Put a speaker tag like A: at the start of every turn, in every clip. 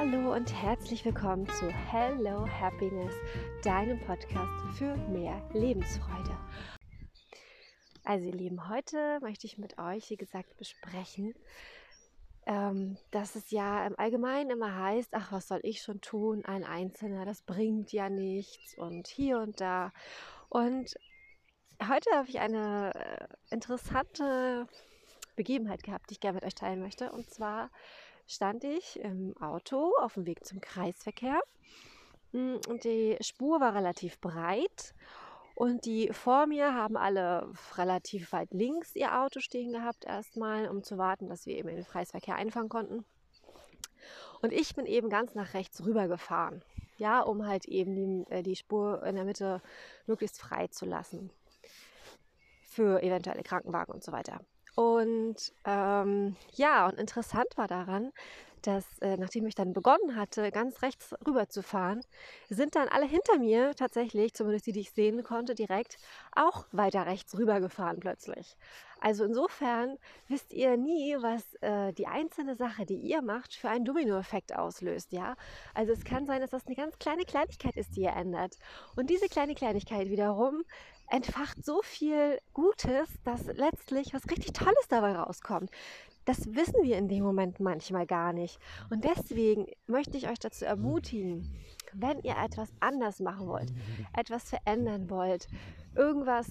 A: und herzlich willkommen zu Hello Happiness, deinem Podcast für mehr Lebensfreude. Also ihr Lieben, heute möchte ich mit euch, wie gesagt, besprechen, ähm, dass es ja im Allgemeinen immer heißt, ach, was soll ich schon tun, ein Einzelner, das bringt ja nichts und hier und da. Und heute habe ich eine äh, interessante Begebenheit gehabt, die ich gerne mit euch teilen möchte. Und zwar stand ich im Auto auf dem Weg zum Kreisverkehr. Und die Spur war relativ breit. Und die vor mir haben alle relativ weit links ihr Auto stehen gehabt, erstmal, um zu warten, dass wir eben in den Kreisverkehr einfahren konnten. Und ich bin eben ganz nach rechts rüber gefahren, ja, um halt eben die, äh, die Spur in der Mitte möglichst frei zu lassen für eventuelle Krankenwagen und so weiter. Und ähm, ja, und interessant war daran, dass äh, nachdem ich dann begonnen hatte, ganz rechts rüber zu fahren, sind dann alle hinter mir tatsächlich, zumindest die, die ich sehen konnte, direkt auch weiter rechts rüber gefahren plötzlich. Also insofern wisst ihr nie, was äh, die einzelne Sache, die ihr macht, für einen Dominoeffekt auslöst, ja? Also es kann sein, dass das eine ganz kleine Kleinigkeit ist, die ihr ändert. Und diese kleine Kleinigkeit wiederum entfacht so viel Gutes, dass letztlich was richtig Tolles dabei rauskommt. Das wissen wir in dem Moment manchmal gar nicht. Und deswegen möchte ich euch dazu ermutigen, wenn ihr etwas anders machen wollt, etwas verändern wollt, irgendwas,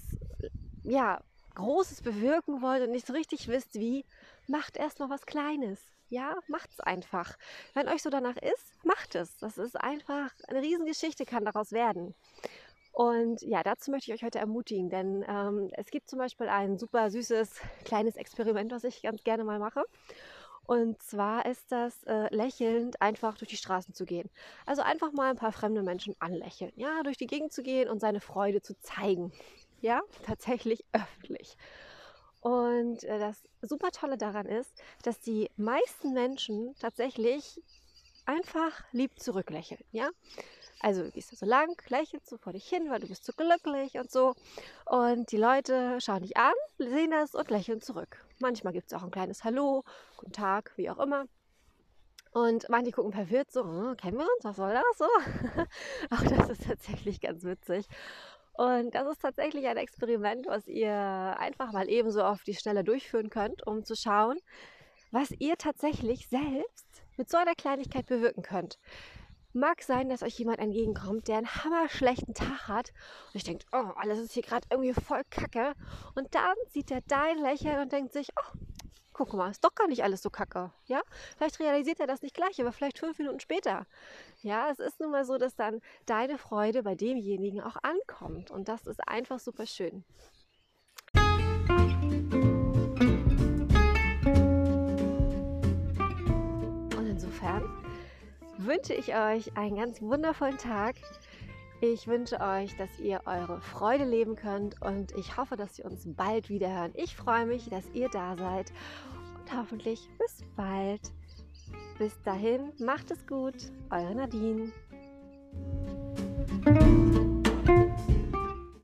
A: ja, Großes bewirken wollt und nicht so richtig wisst, wie, macht erst mal was Kleines. Ja, macht's einfach. Wenn euch so danach ist, macht es. Das ist einfach eine Riesengeschichte, kann daraus werden. Und ja, dazu möchte ich euch heute ermutigen, denn ähm, es gibt zum Beispiel ein super süßes kleines Experiment, was ich ganz gerne mal mache. Und zwar ist das äh, lächelnd einfach durch die Straßen zu gehen. Also einfach mal ein paar fremde Menschen anlächeln. Ja, durch die Gegend zu gehen und seine Freude zu zeigen. Ja, tatsächlich öffentlich. Und äh, das super Tolle daran ist, dass die meisten Menschen tatsächlich einfach lieb zurücklächeln. Ja, also du gehst da so lang, lächelst so vor dich hin, weil du bist so glücklich und so. Und die Leute schauen dich an, sehen das und lächeln zurück. Manchmal gibt es auch ein kleines Hallo, guten Tag, wie auch immer. Und manche gucken verwirrt so, hm, kennen wir uns, was soll das so? auch das ist tatsächlich ganz witzig. Und das ist tatsächlich ein Experiment, was ihr einfach mal ebenso auf die Schnelle durchführen könnt, um zu schauen, was ihr tatsächlich selbst mit so einer Kleinigkeit bewirken könnt. Mag sein, dass euch jemand entgegenkommt, der einen hammerschlechten Tag hat und ich denkt, oh, alles ist hier gerade irgendwie voll kacke. Und dann sieht er dein Lächeln und denkt sich, oh, guck mal, ist doch gar nicht alles so kacke. Ja, vielleicht realisiert er das nicht gleich, aber vielleicht fünf Minuten später. Ja, es ist nun mal so, dass dann deine Freude bei demjenigen auch ankommt. Und das ist einfach super schön. wünsche ich euch einen ganz wundervollen Tag. Ich wünsche euch, dass ihr eure Freude leben könnt und ich hoffe, dass wir uns bald wieder hören. Ich freue mich, dass ihr da seid und hoffentlich bis bald. Bis dahin, macht es gut, eure Nadine.